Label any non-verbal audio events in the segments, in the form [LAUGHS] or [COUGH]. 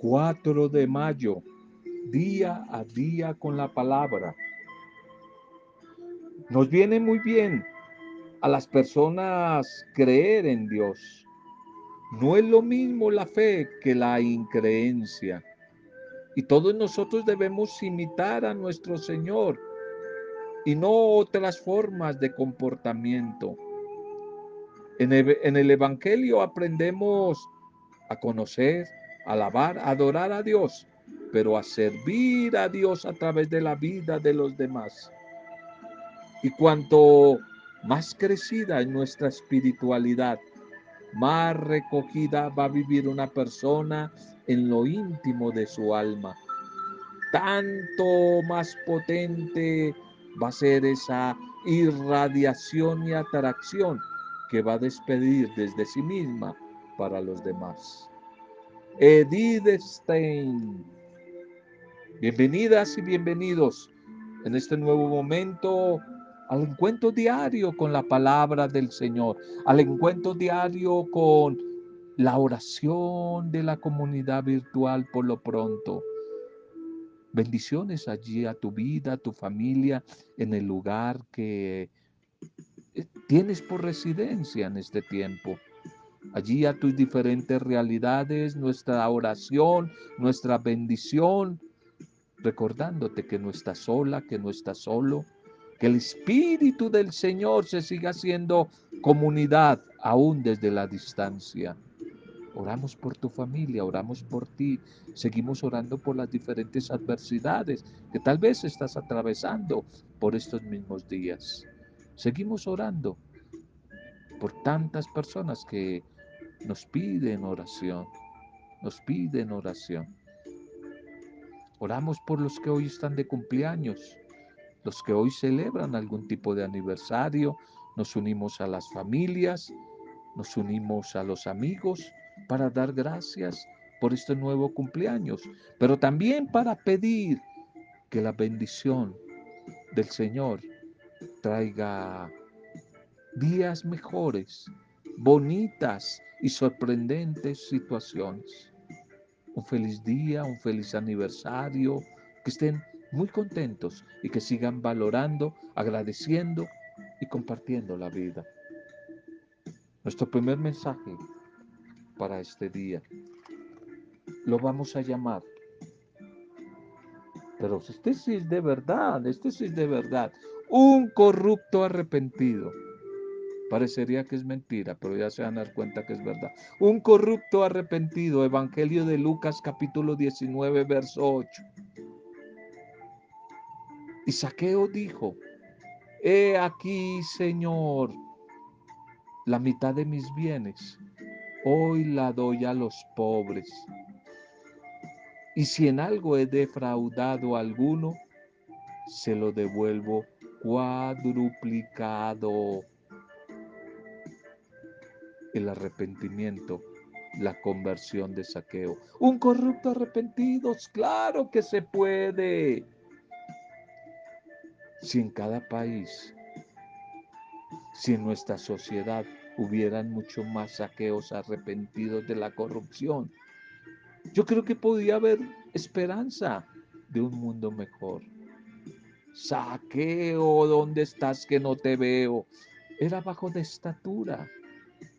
4 de mayo, día a día con la palabra. Nos viene muy bien a las personas creer en Dios. No es lo mismo la fe que la increencia. Y todos nosotros debemos imitar a nuestro Señor y no otras formas de comportamiento. En el, Evangelio aprendemos a conocer, alabar, adorar a Dios, pero a servir a Dios a través de la vida de los demás. Y cuanto más crecida en nuestra espiritualidad, más recogida va a vivir una persona en lo íntimo de su alma. Tanto más potente va a ser esa irradiación y atracción que va a despedir desde sí misma para los demás. Edith Stein. Bienvenidas y bienvenidos en este nuevo momento al encuentro diario con la palabra del Señor, al encuentro diario con la oración de la comunidad virtual por lo pronto. Bendiciones allí a tu vida, a tu familia, en el lugar que eh, tienes por residencia en este tiempo. Allí a tus diferentes realidades, nuestra oración, nuestra bendición, recordándote que no estás sola, que no estás solo, que el Espíritu del Señor se siga haciendo comunidad aún desde la distancia. Oramos por tu familia, oramos por ti, seguimos orando por las diferentes adversidades que tal vez estás atravesando por estos mismos días. Seguimos orando por tantas personas que nos piden oración, nos piden oración. Oramos por los que hoy están de cumpleaños, los que hoy celebran algún tipo de aniversario, nos unimos a las familias, nos unimos a los amigos para dar gracias por este nuevo cumpleaños, pero también para pedir que la bendición del Señor traiga días mejores, bonitas y sorprendentes situaciones. Un feliz día, un feliz aniversario, que estén muy contentos y que sigan valorando, agradeciendo y compartiendo la vida. Nuestro primer mensaje para este día lo vamos a llamar. Pero este sí es de verdad, este sí es de verdad. Un corrupto arrepentido. Parecería que es mentira, pero ya se van a dar cuenta que es verdad. Un corrupto arrepentido, Evangelio de Lucas capítulo 19, verso 8. Y Saqueo dijo, he aquí, Señor, la mitad de mis bienes, hoy la doy a los pobres. Y si en algo he defraudado a alguno, se lo devuelvo cuadruplicado. El arrepentimiento, la conversión de saqueo. Un corrupto arrepentido, claro que se puede. Si en cada país, si en nuestra sociedad hubieran mucho más saqueos arrepentidos de la corrupción, yo creo que podía haber esperanza de un mundo mejor. Saqueo, ¿dónde estás que no te veo? Era bajo de estatura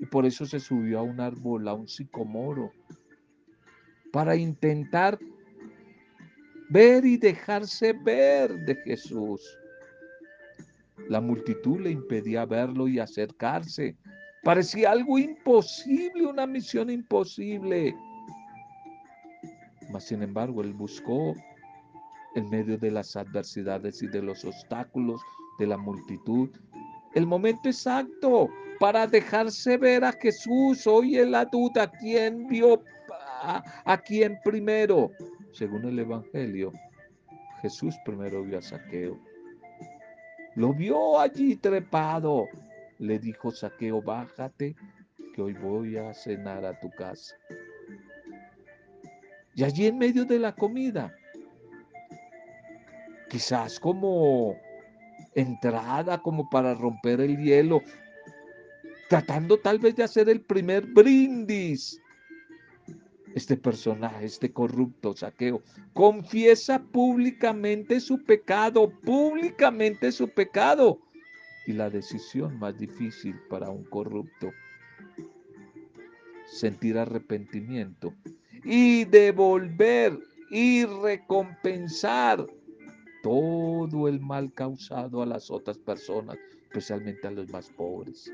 y por eso se subió a un árbol, a un sicomoro, para intentar ver y dejarse ver de Jesús. La multitud le impedía verlo y acercarse. Parecía algo imposible, una misión imposible. Mas, sin embargo, él buscó en medio de las adversidades y de los obstáculos de la multitud el momento exacto para dejarse ver a Jesús. Oye la duda, ¿quién vio a, a quién primero? Según el Evangelio, Jesús primero vio a Saqueo. Lo vio allí trepado. Le dijo Saqueo, bájate, que hoy voy a cenar a tu casa. Y allí en medio de la comida, quizás como entrada, como para romper el hielo, tratando tal vez de hacer el primer brindis. este personaje, este corrupto saqueo, confiesa públicamente su pecado, públicamente su pecado. Y la decisión más difícil para un corrupto, sentir arrepentimiento y devolver y recompensar todo el mal causado a las otras personas, especialmente a los más pobres.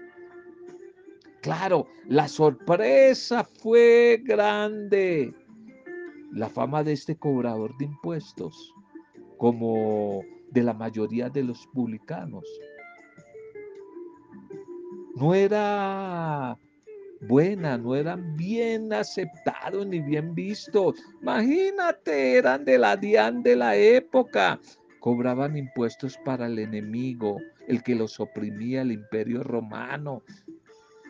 Claro, la sorpresa fue grande. La fama de este cobrador de impuestos, como de la mayoría de los publicanos, no era buena, no eran bien aceptados ni bien vistos. Imagínate, eran de la DIAN de la época. Cobraban impuestos para el enemigo, el que los oprimía, el imperio romano.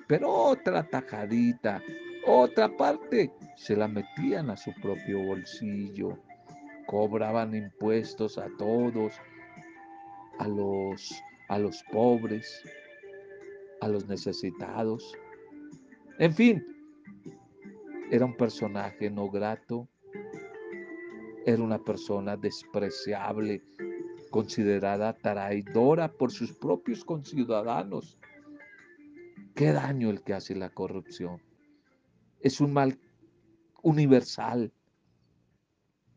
Pero otra tajadita, otra parte, se la metían a su propio bolsillo. Cobraban impuestos a todos, a los, a los pobres, a los necesitados. En fin, era un personaje no grato, era una persona despreciable, considerada traidora por sus propios conciudadanos. Qué daño el que hace la corrupción. Es un mal universal.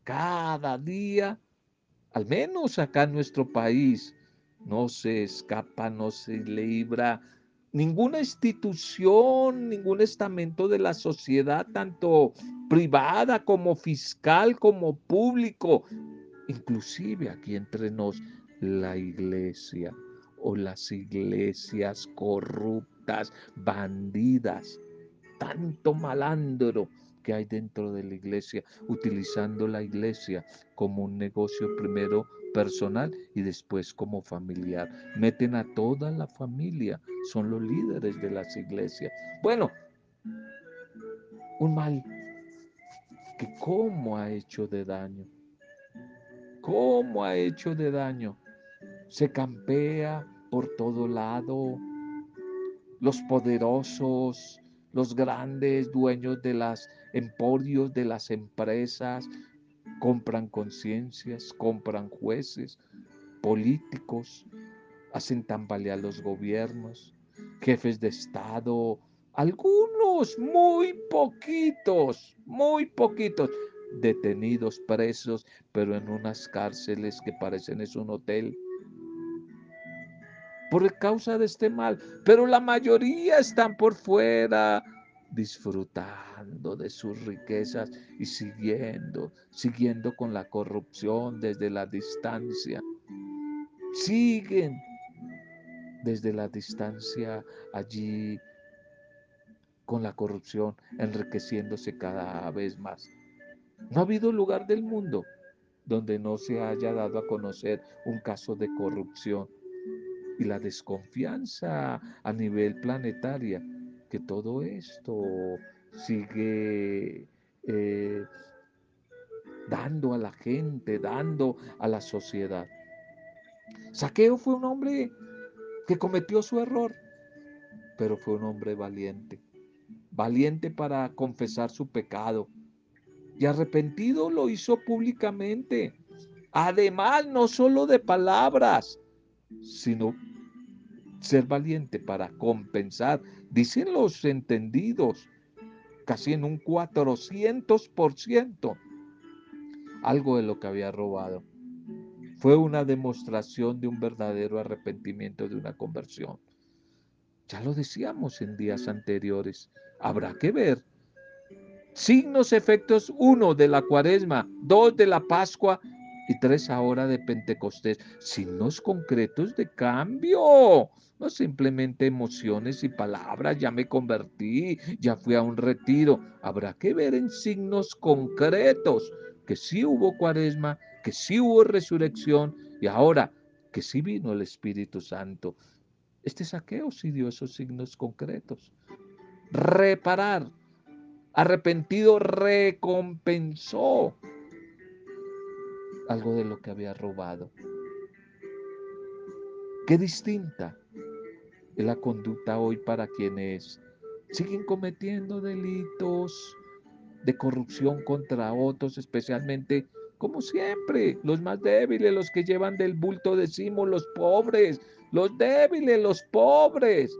Cada día, al menos acá en nuestro país, no se escapa, no se libra ninguna institución, ningún estamento de la sociedad, tanto privada como fiscal, como público, inclusive aquí entre nos, la iglesia o las iglesias corruptas, bandidas, tanto malandro que hay dentro de la iglesia, utilizando la iglesia como un negocio primero personal y después como familiar. Meten a toda la familia, son los líderes de las iglesias. Bueno, un mal que cómo ha hecho de daño, cómo ha hecho de daño se campea por todo lado. Los poderosos, los grandes dueños de las emporios, de las empresas, compran conciencias, compran jueces, políticos, hacen tambalear los gobiernos, jefes de Estado, algunos, muy poquitos, muy poquitos, detenidos, presos, pero en unas cárceles que parecen es un hotel por causa de este mal, pero la mayoría están por fuera disfrutando de sus riquezas y siguiendo, siguiendo con la corrupción desde la distancia. Siguen desde la distancia allí con la corrupción, enriqueciéndose cada vez más. No ha habido lugar del mundo donde no se haya dado a conocer un caso de corrupción y la desconfianza a nivel planetaria, que todo esto sigue eh, dando a la gente, dando a la sociedad. Saqueo fue un hombre que cometió su error, pero fue un hombre valiente, valiente para confesar su pecado y arrepentido lo hizo públicamente. Además, no solo de palabras, sino ser valiente para compensar, dicen los entendidos, casi en un 400%, algo de lo que había robado. Fue una demostración de un verdadero arrepentimiento, de una conversión. Ya lo decíamos en días anteriores, habrá que ver. Signos, efectos, uno de la cuaresma, dos de la Pascua y tres ahora de Pentecostés. Signos concretos de cambio. No simplemente emociones y palabras, ya me convertí, ya fui a un retiro. Habrá que ver en signos concretos que sí hubo cuaresma, que sí hubo resurrección y ahora que sí vino el Espíritu Santo. Este saqueo sí dio esos signos concretos. Reparar. Arrepentido recompensó algo de lo que había robado. Qué distinta es la conducta hoy para quienes siguen cometiendo delitos, de corrupción contra otros, especialmente, como siempre, los más débiles, los que llevan del bulto, decimos, los pobres, los débiles, los pobres.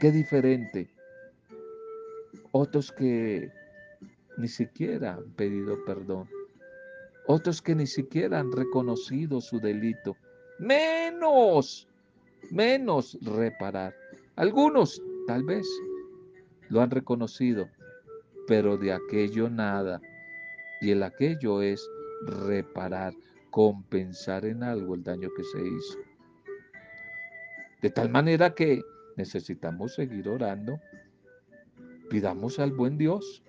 Qué diferente. Otros que ni siquiera han pedido perdón. Otros que ni siquiera han reconocido su delito. Menos, menos reparar. Algunos tal vez lo han reconocido, pero de aquello nada. Y el aquello es reparar, compensar en algo el daño que se hizo. De tal manera que necesitamos seguir orando. Pidamos al buen Dios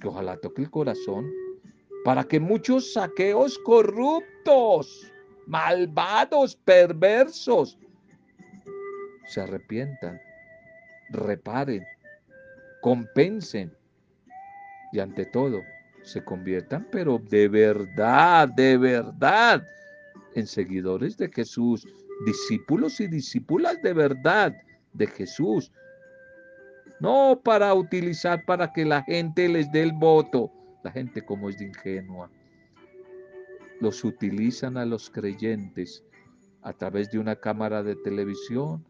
que ojalá toque el corazón para que muchos saqueos corruptos, malvados, perversos, se arrepientan, reparen, compensen y ante todo se conviertan, pero de verdad, de verdad, en seguidores de Jesús, discípulos y discípulas de verdad de Jesús. No para utilizar para que la gente les dé el voto. La gente como es de ingenua. Los utilizan a los creyentes a través de una cámara de televisión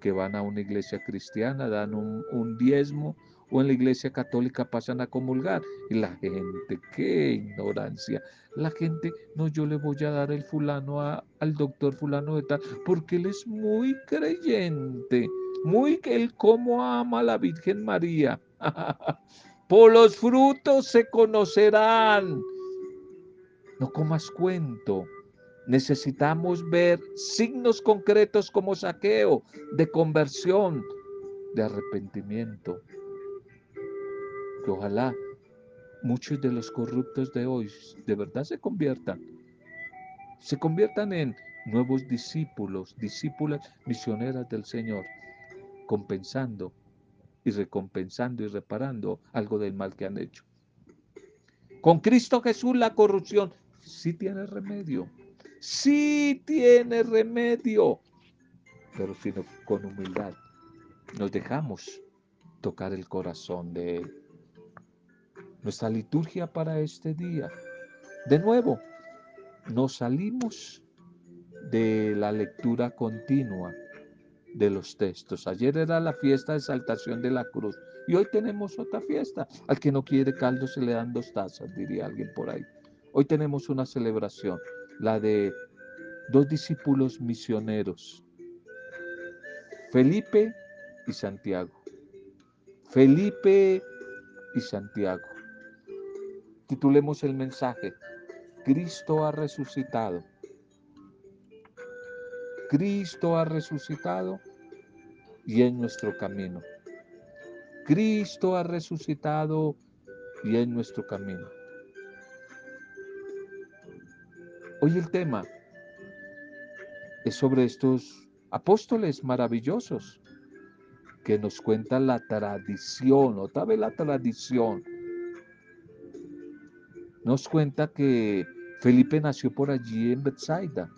que van a una iglesia cristiana, dan un, diezmo o en la iglesia católica pasan a comulgar. Y la gente, qué ignorancia. La gente, no, yo le voy a dar el fulano al doctor fulano de tal, porque él es muy creyente, muy que él como ama a la Virgen María. [LAUGHS] Por los frutos se conocerán. No comas cuento. Necesitamos ver signos concretos como saqueo, de conversión, de arrepentimiento ojalá muchos de los corruptos de hoy de verdad se conviertan, se conviertan en nuevos discípulos, discípulas misioneras del Señor, compensando y recompensando y reparando algo del mal que han hecho. Con Cristo Jesús la corrupción sí tiene remedio, sí tiene remedio, pero sino con humildad nos dejamos tocar el corazón de Él nuestra liturgia para este día. De nuevo, nos salimos de la lectura continua de los textos. Ayer era la fiesta de exaltación de la cruz y hoy tenemos otra fiesta. Al que no quiere caldo se le dan dos tazas, diría alguien por ahí. Hoy tenemos una celebración, la de dos discípulos misioneros, Felipe y Santiago. Felipe y Santiago. Titulemos el mensaje, Cristo ha resucitado. Cristo ha resucitado y en nuestro camino. Cristo ha resucitado y en nuestro camino. Hoy el tema es sobre estos apóstoles maravillosos que nos cuenta la tradición, otra vez la tradición nos cuenta que Felipe nació por allí en Bethsaida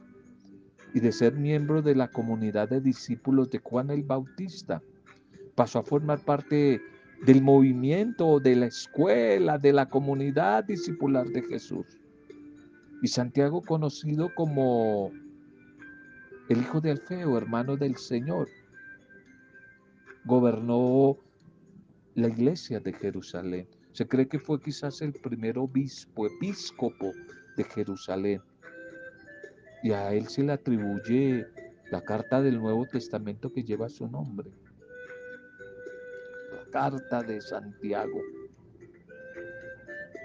y de ser miembro de la comunidad de discípulos de Juan el Bautista, pasó a formar parte del movimiento, de la escuela, de la comunidad discipular de Jesús. Y Santiago, conocido como el hijo de Alfeo, hermano del Señor, gobernó la iglesia de Jerusalén. Se cree que fue quizás el primer obispo, episcopo de Jerusalén. Y a él se le atribuye la carta del Nuevo Testamento que lleva su nombre. La carta de Santiago.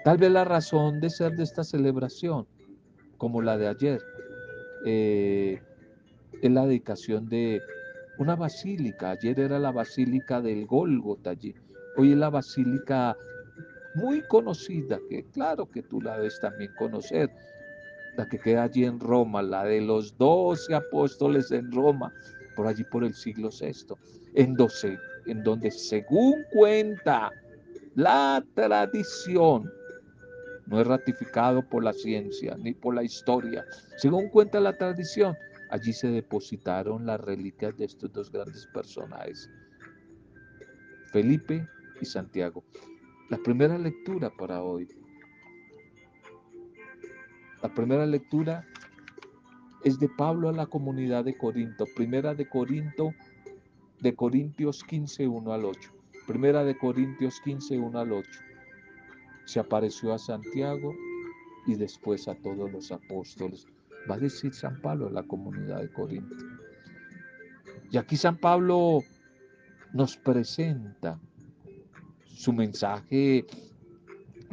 Tal vez la razón de ser de esta celebración, como la de ayer, eh, es la dedicación de una basílica. Ayer era la basílica del Gólgota allí. Hoy es la basílica muy conocida, que claro que tú la debes también conocer, la que queda allí en Roma, la de los doce apóstoles en Roma, por allí por el siglo VI, en, en donde según cuenta la tradición, no es ratificado por la ciencia ni por la historia, según cuenta la tradición, allí se depositaron las reliquias de estos dos grandes personajes, Felipe y Santiago. La primera lectura para hoy. La primera lectura es de Pablo a la comunidad de Corinto. Primera de Corinto, de Corintios 15, 1 al 8. Primera de Corintios 15, 1 al 8. Se apareció a Santiago y después a todos los apóstoles. Va a decir San Pablo a la comunidad de Corinto. Y aquí San Pablo nos presenta su mensaje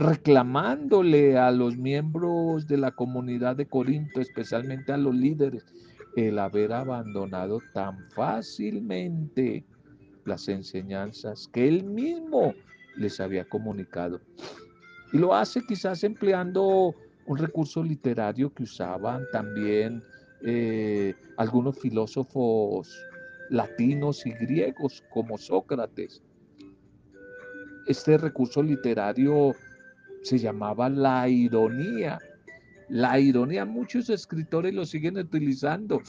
reclamándole a los miembros de la comunidad de Corinto, especialmente a los líderes, el haber abandonado tan fácilmente las enseñanzas que él mismo les había comunicado. Y lo hace quizás empleando un recurso literario que usaban también eh, algunos filósofos latinos y griegos como Sócrates. Este recurso literario se llamaba la ironía. La ironía, muchos escritores lo siguen utilizando.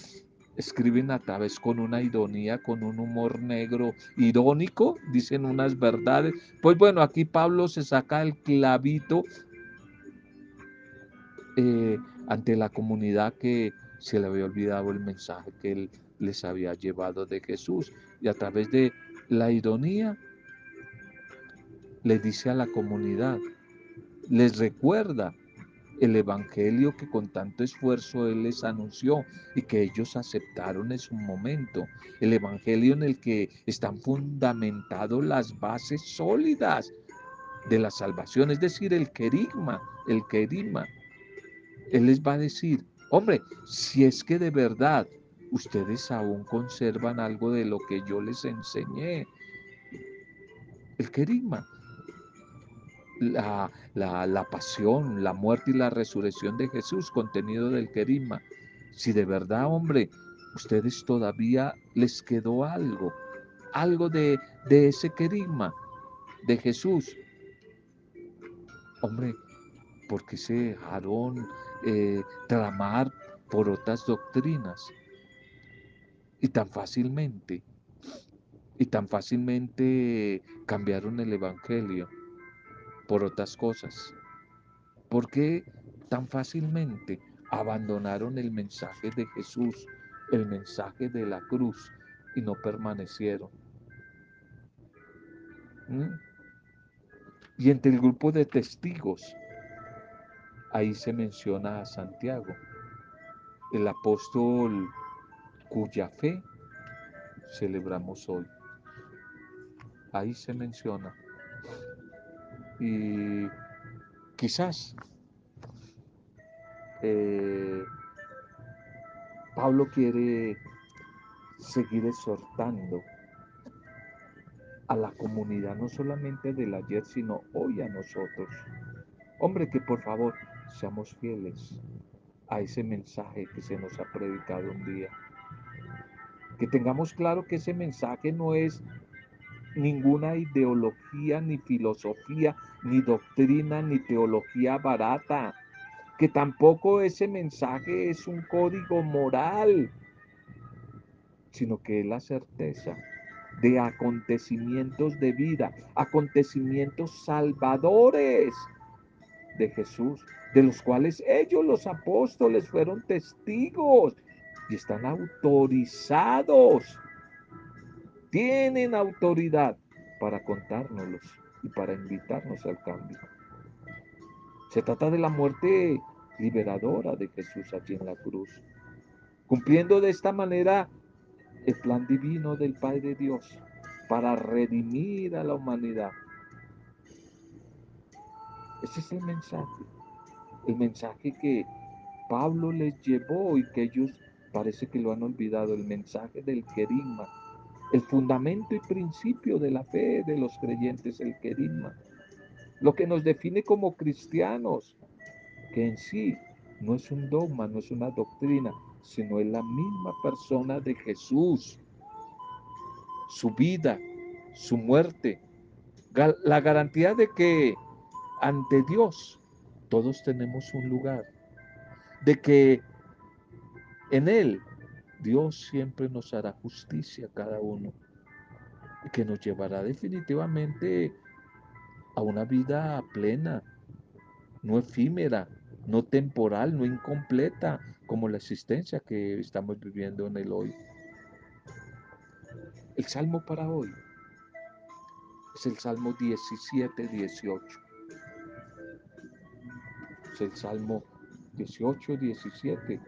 Escriben a través con una ironía, con un humor negro irónico, dicen unas verdades. Pues bueno, aquí Pablo se saca el clavito eh, ante la comunidad que se le había olvidado el mensaje que él les había llevado de Jesús. Y a través de la ironía le dice a la comunidad, les recuerda el evangelio que con tanto esfuerzo Él les anunció y que ellos aceptaron en su momento. El evangelio en el que están fundamentadas las bases sólidas de la salvación, es decir, el querigma, el querigma. Él les va a decir, hombre, si es que de verdad ustedes aún conservan algo de lo que yo les enseñé, el querigma, la, la, pasión, la muerte y la resurrección de Jesús, contenido del querigma. Si de verdad, hombre, ustedes todavía les quedó algo, algo de, de ese querigma de Jesús. Hombre, porque se dejaron eh, tramar por otras doctrinas? Y tan fácilmente, y tan fácilmente cambiaron el Evangelio por otras cosas. ¿Por qué tan fácilmente abandonaron el mensaje de Jesús, el mensaje de la cruz y no permanecieron? ¿Mm? Y entre el grupo de testigos, ahí se menciona a Santiago, el apóstol cuya fe celebramos hoy. Ahí se menciona y quizás eh, Pablo quiere seguir exhortando a la comunidad, no solamente del ayer, sino hoy a nosotros. Hombre, que por favor seamos fieles a ese mensaje que se nos ha predicado un día. Que tengamos claro que ese mensaje no es ninguna ideología, ni filosofía, ni doctrina, ni teología barata. Que tampoco ese mensaje es un código moral, sino que es la certeza de acontecimientos de vida, acontecimientos salvadores de Jesús, de los cuales ellos los apóstoles fueron testigos y están autorizados tienen autoridad para contárnoslos y para invitarnos al cambio. Se trata de la muerte liberadora de Jesús allí en la cruz, cumpliendo de esta manera el plan divino del Padre Dios para redimir a la humanidad. Ese es el mensaje, el mensaje que Pablo les llevó y que ellos parece que lo han olvidado, el mensaje del querigma, el fundamento y principio de la fe de los creyentes, el querigma. Lo que nos define como cristianos, que en sí no es un dogma, no es una doctrina, sino es la misma persona de Jesús. Su vida, su muerte, la garantía de que ante Dios todos tenemos un lugar, de que en Él Dios siempre nos hará justicia a cada uno que nos llevará definitivamente a una vida plena, no efímera, no temporal, no incompleta, como la existencia que estamos viviendo en el hoy. El salmo para hoy es el Salmo 17, 18. Es el Salmo 18, 17.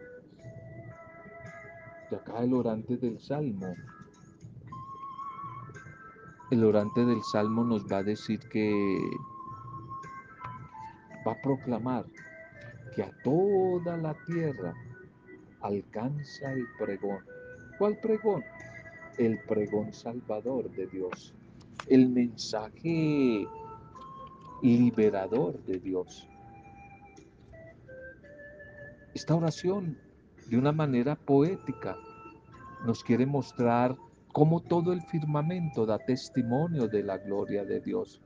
Acá el orante del Salmo. El orante del Salmo nos va a decir que va a proclamar que a toda la tierra alcanza el pregón. ¿Cuál pregón? El pregón salvador de Dios. El mensaje liberador de Dios. Esta oración, de una manera poética, nos quiere mostrar cómo todo el firmamento da testimonio de la gloria de Dios.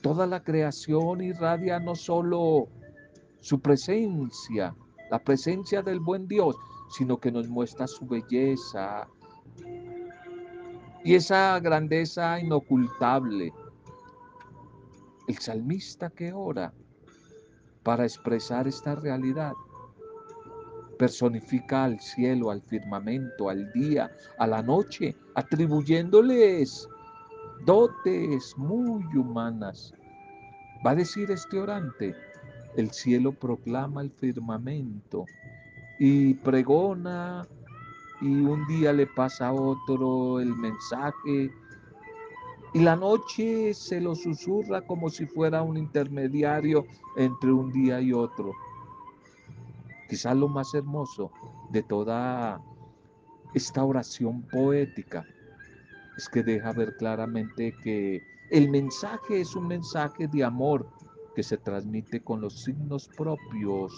Toda la creación irradia no solo su presencia, la presencia del buen Dios, sino que nos muestra su belleza y esa grandeza inocultable. El salmista que ora para expresar esta realidad personifica al cielo, al firmamento, al día, a la noche, atribuyéndoles dotes muy humanas. Va a decir este orante, el cielo proclama el firmamento y pregona y un día le pasa a otro el mensaje y la noche se lo susurra como si fuera un intermediario entre un día y otro. Quizás lo más hermoso de toda esta oración poética es que deja ver claramente que el mensaje es un mensaje de amor que se transmite con los signos propios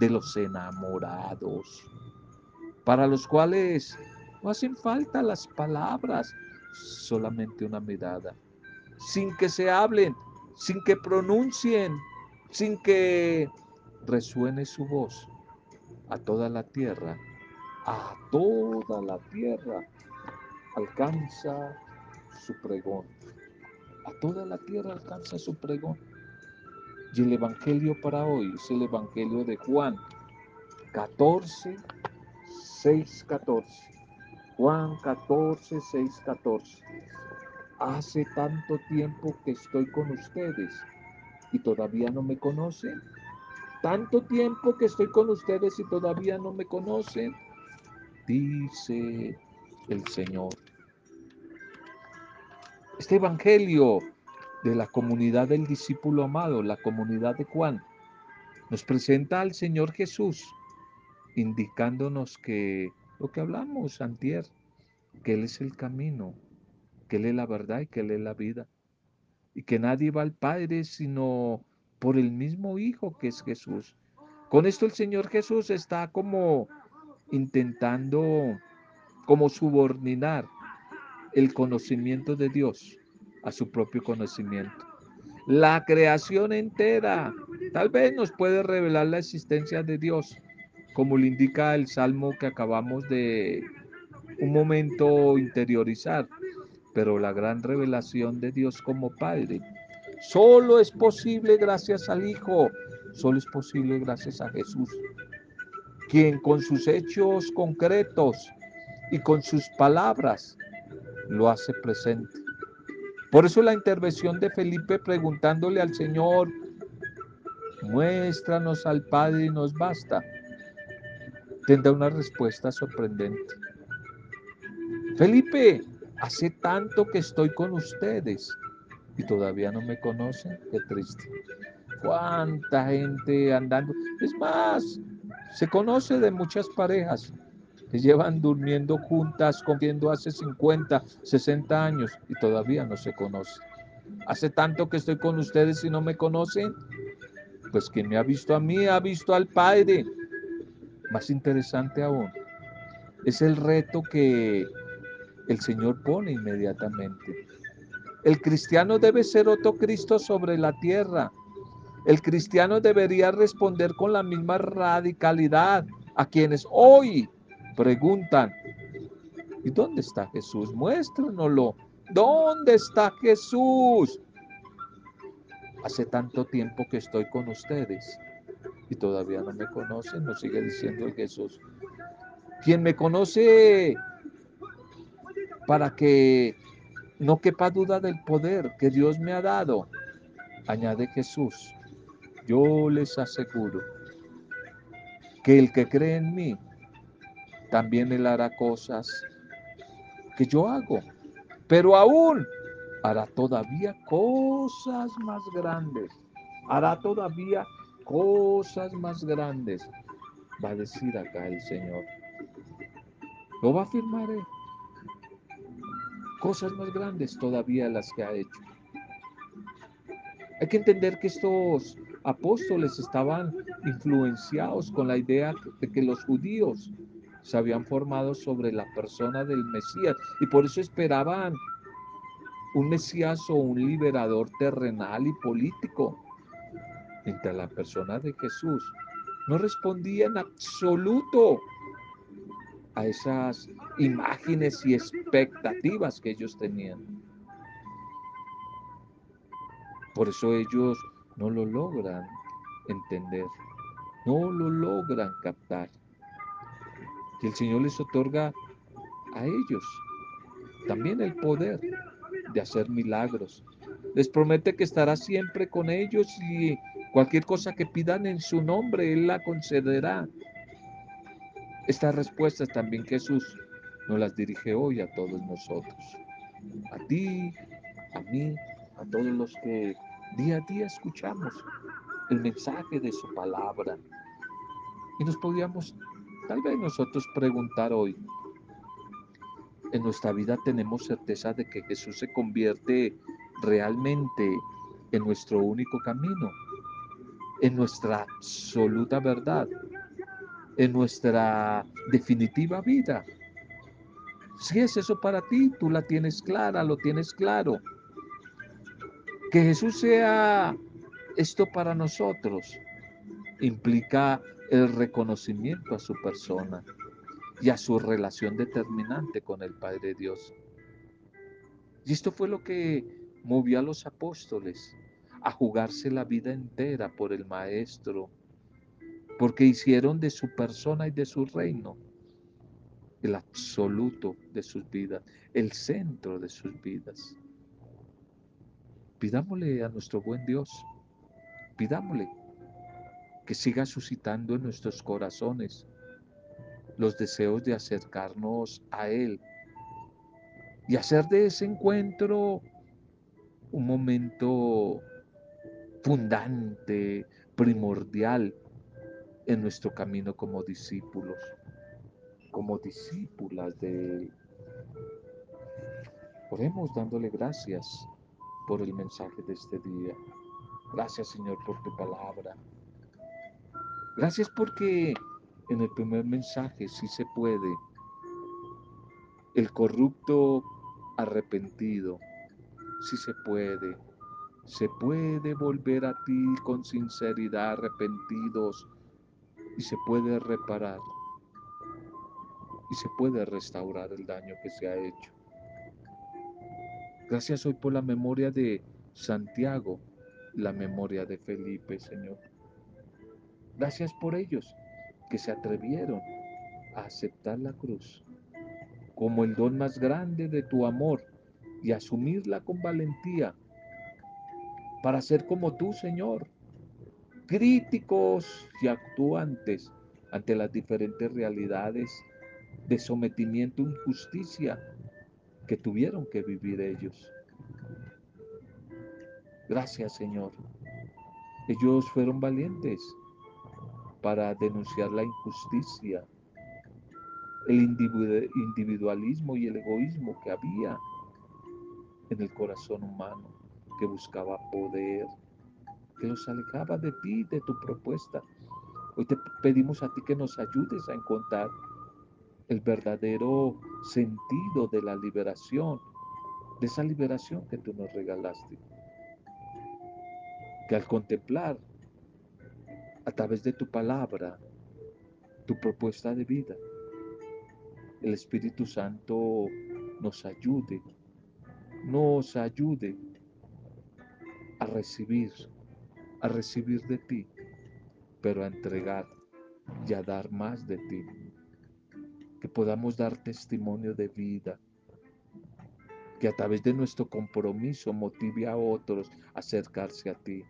de los enamorados, para los cuales no hacen falta las palabras, solamente una mirada, sin que se hablen, sin que pronuncien, sin que resuene su voz a toda la tierra, a toda la tierra alcanza su pregón. A toda la tierra alcanza su pregón. Y el Evangelio para hoy es el Evangelio de Juan 14, 6, 14. Juan 14, 6, 14. Hace tanto tiempo que estoy con ustedes y todavía no me conocen. Tanto tiempo que estoy con ustedes y todavía no me conocen, dice el Señor. Este Evangelio de la comunidad del discípulo amado, la comunidad de Juan, nos presenta al Señor Jesús, indicándonos que lo que hablamos antier, que Él es el camino, que Él es la verdad y que Él es la vida, y que nadie va al Padre sino por el mismo Hijo que es Jesús. Con esto el Señor Jesús está como intentando, como subordinar el conocimiento de Dios a su propio conocimiento. La creación entera tal vez nos puede revelar la existencia de Dios, como le indica el salmo que acabamos de un momento interiorizar, pero la gran revelación de Dios como Padre solo es posible gracias al Hijo, solo es posible gracias a Jesús, quien con sus hechos concretos y con sus palabras lo hace presente. Por eso la intervención de Felipe preguntándole al Señor, muéstranos al Padre y nos basta, tendrá una respuesta sorprendente. Felipe, hace tanto que estoy con ustedes y todavía no me conocen, qué triste. Cuánta gente andando. Es más, se conoce de muchas parejas que llevan durmiendo juntas, comiendo hace 50, 60 años y todavía no se conocen. Hace tanto que estoy con ustedes y no me conocen. Pues quien me ha visto a mí ha visto al Padre. Más interesante aún, es el reto que el Señor pone inmediatamente. El cristiano debe ser otro Cristo sobre la tierra. El cristiano debería responder con la misma radicalidad a quienes hoy preguntan, ¿y dónde está Jesús? Muéstranoslo. ¿Dónde está Jesús? Hace tanto tiempo que estoy con ustedes y todavía no me conocen, nos sigue diciendo el Jesús. Quien me conoce para que no quepa duda del poder que Dios me ha dado, añade Jesús, yo les aseguro que el que cree en mí, también él hará cosas que yo hago, pero aún hará todavía cosas más grandes, hará todavía cosas más grandes, va a decir acá el Señor. Lo va a afirmar él. Cosas más grandes todavía las que ha hecho. Hay que entender que estos apóstoles estaban influenciados con la idea de que los judíos se habían formado sobre la persona del Mesías y por eso esperaban un Mesías o un liberador terrenal y político. Entre la persona de Jesús no respondía en absoluto a esas imágenes y expectativas que ellos tenían. Por eso ellos no lo logran entender, no lo logran captar. Y el Señor les otorga a ellos también el poder de hacer milagros. Les promete que estará siempre con ellos y cualquier cosa que pidan en su nombre, Él la concederá. Estas respuestas también Jesús nos las dirige hoy a todos nosotros. A ti, a mí, a todos los que día a día escuchamos el mensaje de su palabra. Y nos podríamos Tal vez nosotros preguntar hoy, en nuestra vida tenemos certeza de que Jesús se convierte realmente en nuestro único camino, en nuestra absoluta verdad, en nuestra definitiva vida. Si es eso para ti, tú la tienes clara, lo tienes claro. Que Jesús sea esto para nosotros implica el reconocimiento a su persona y a su relación determinante con el Padre Dios. Y esto fue lo que movió a los apóstoles a jugarse la vida entera por el Maestro, porque hicieron de su persona y de su reino el absoluto de sus vidas, el centro de sus vidas. Pidámosle a nuestro buen Dios, pidámosle que siga suscitando en nuestros corazones los deseos de acercarnos a Él y hacer de ese encuentro un momento fundante, primordial en nuestro camino como discípulos, como discípulas de Él. Oremos dándole gracias por el mensaje de este día. Gracias Señor por tu palabra. Gracias porque en el primer mensaje sí se puede. El corrupto arrepentido, sí se puede. Se puede volver a ti con sinceridad arrepentidos y se puede reparar y se puede restaurar el daño que se ha hecho. Gracias hoy por la memoria de Santiago, la memoria de Felipe, Señor. Gracias por ellos que se atrevieron a aceptar la cruz como el don más grande de tu amor y asumirla con valentía para ser como tú, Señor, críticos y actuantes ante las diferentes realidades de sometimiento e injusticia que tuvieron que vivir ellos. Gracias, Señor. Ellos fueron valientes para denunciar la injusticia, el individualismo y el egoísmo que había en el corazón humano, que buscaba poder, que los alejaba de ti, de tu propuesta. Hoy te pedimos a ti que nos ayudes a encontrar el verdadero sentido de la liberación, de esa liberación que tú nos regalaste. Que al contemplar a través de tu palabra, tu propuesta de vida. El Espíritu Santo nos ayude, nos ayude a recibir, a recibir de ti, pero a entregar y a dar más de ti. Que podamos dar testimonio de vida, que a través de nuestro compromiso motive a otros a acercarse a ti.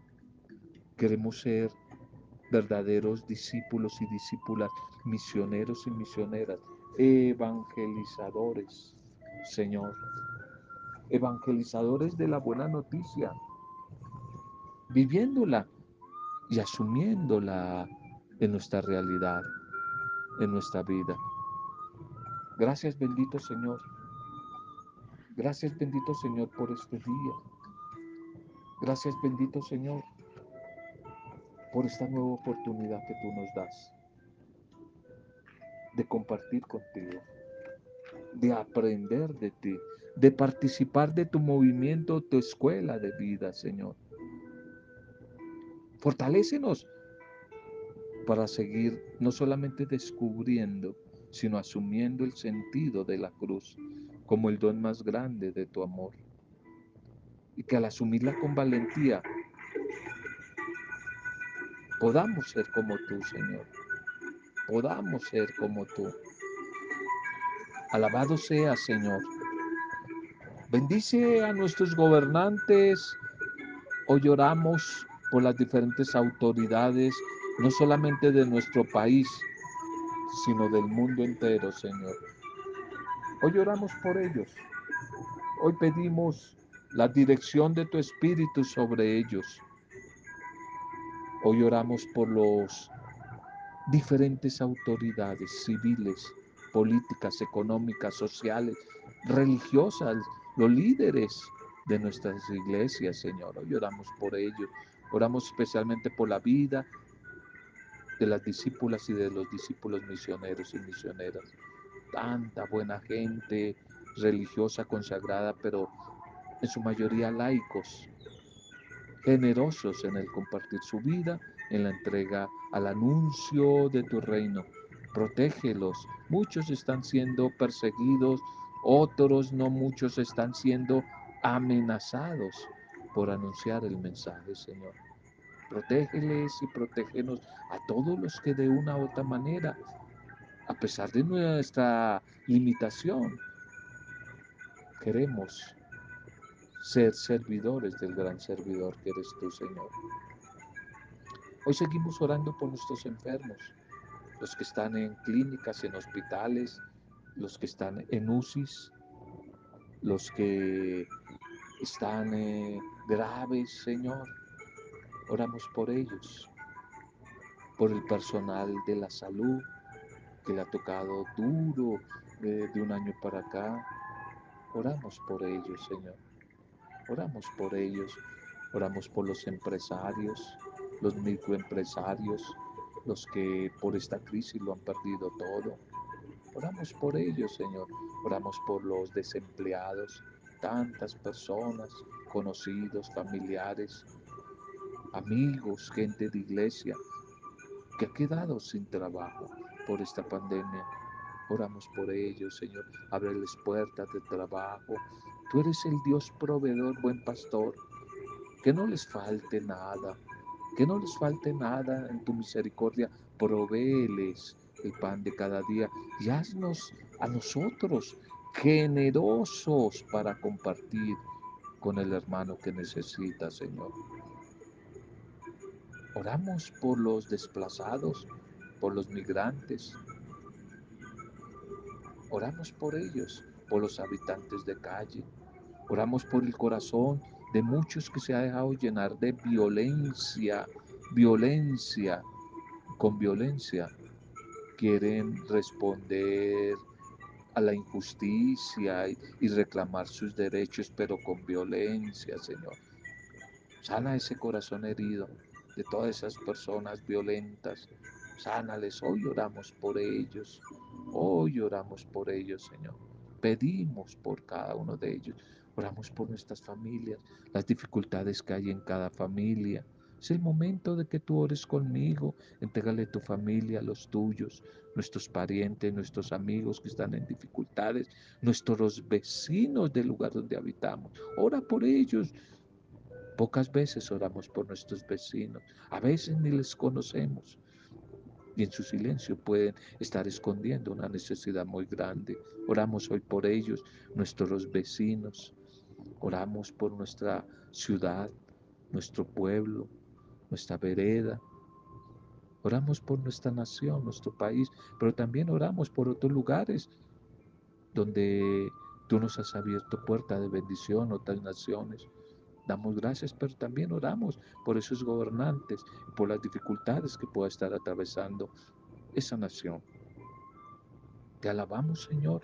Queremos ser verdaderos discípulos y discípulas, misioneros y misioneras, evangelizadores, Señor, evangelizadores de la buena noticia, viviéndola y asumiéndola en nuestra realidad, en nuestra vida. Gracias bendito Señor. Gracias bendito Señor por este día. Gracias bendito Señor por esta nueva oportunidad que tú nos das de compartir contigo, de aprender de ti, de participar de tu movimiento, tu escuela de vida, Señor. Fortalécenos para seguir no solamente descubriendo, sino asumiendo el sentido de la cruz como el don más grande de tu amor. Y que al asumirla con valentía podamos ser como tú, Señor. Podamos ser como tú. Alabado sea, Señor. Bendice a nuestros gobernantes. Hoy oramos por las diferentes autoridades, no solamente de nuestro país, sino del mundo entero, Señor. Hoy oramos por ellos. Hoy pedimos la dirección de tu Espíritu sobre ellos. Hoy oramos por los diferentes autoridades civiles, políticas, económicas, sociales, religiosas, los líderes de nuestras iglesias, Señor. Hoy oramos por ellos. Oramos especialmente por la vida de las discípulas y de los discípulos misioneros y misioneras. Tanta buena gente religiosa, consagrada, pero en su mayoría laicos, generosos en el compartir su vida, en la entrega al anuncio de tu reino. Protégelos. Muchos están siendo perseguidos, otros no muchos están siendo amenazados por anunciar el mensaje, Señor. Protégeles y protégenos a todos los que de una u otra manera, a pesar de nuestra limitación, queremos ser servidores del gran servidor que eres tú, Señor. Hoy seguimos orando por nuestros enfermos, los que están en clínicas, en hospitales, los que están en UCIs, los que están eh, graves, Señor. Oramos por ellos, por el personal de la salud que le ha tocado duro de, un año para acá. Oramos por ellos, Señor. Oramos por ellos, oramos por los empresarios, los microempresarios, los que por esta crisis lo han perdido todo. Oramos por ellos, Señor. Oramos por los desempleados, tantas personas, conocidos, familiares, amigos, gente de iglesia que ha quedado sin trabajo por esta pandemia. Oramos por ellos, Señor. Ábreles puertas de trabajo. Tú eres el Dios proveedor, buen pastor. Que no les falte nada. Que no les falte nada en tu misericordia. Provéeles el pan de cada día y haznos a nosotros generosos para compartir con el hermano que necesita, Señor. Oramos por los desplazados, por los migrantes, Oramos por ellos, por los habitantes de calle. Oramos por el corazón de muchos que se ha dejado llenar de violencia, violencia, con violencia. Quieren responder a la injusticia y, reclamar sus derechos, pero con violencia, Señor. Sana ese corazón herido de todas esas personas violentas. Sánales. Hoy oramos por ellos. Hoy oramos por ellos, Señor. Pedimos por cada uno de ellos. Oramos por nuestras familias, las dificultades que hay en cada familia. Es el momento de que tú ores conmigo. Entrégale tu familia, los tuyos, nuestros parientes, nuestros amigos que están en dificultades, nuestros vecinos del lugar donde habitamos. Ora por ellos. Pocas veces oramos por nuestros vecinos, a veces ni les conocemos y en su silencio pueden estar escondiendo una necesidad muy grande. Oramos hoy por ellos, nuestros vecinos, oramos por nuestra ciudad, nuestro pueblo, nuestra vereda. Oramos por nuestra nación, nuestro país, pero también oramos por otros lugares donde tú nos has abierto puerta de bendición, otras naciones. Damos gracias, pero también oramos por esos gobernantes, por las dificultades que pueda estar atravesando esa nación. Te alabamos, Señor.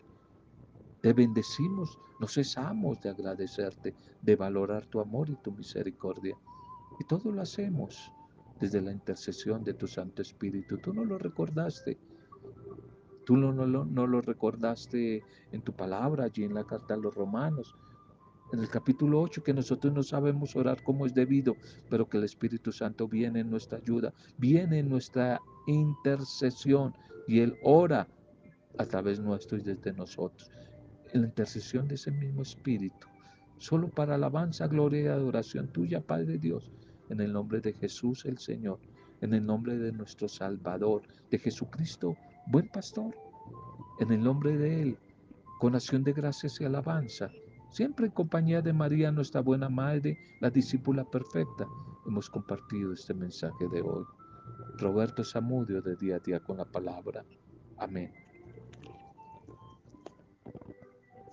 Te bendecimos. No cesamos de agradecerte, de valorar tu amor y tu misericordia. Y todo lo hacemos desde la intercesión de tu Santo Espíritu. Tú no lo recordaste. Tú no, no, no, lo recordaste en tu palabra, allí en la carta a los romanos en el capítulo 8 que nosotros no sabemos orar como es debido, pero que el Espíritu Santo viene en nuestra ayuda, viene en nuestra intercesión y Él ora a través nuestro y desde nosotros. En la intercesión de ese mismo Espíritu, solo para alabanza, gloria y adoración tuya, Padre Dios, en el nombre de Jesús el Señor, en el nombre de nuestro Salvador, de Jesucristo, buen pastor, en el nombre de Él, con acción de gracias y alabanza Siempre en compañía de María, nuestra buena madre, la discípula perfecta, hemos compartido este mensaje de hoy. Roberto Zamudio de día a día con la palabra. Amén.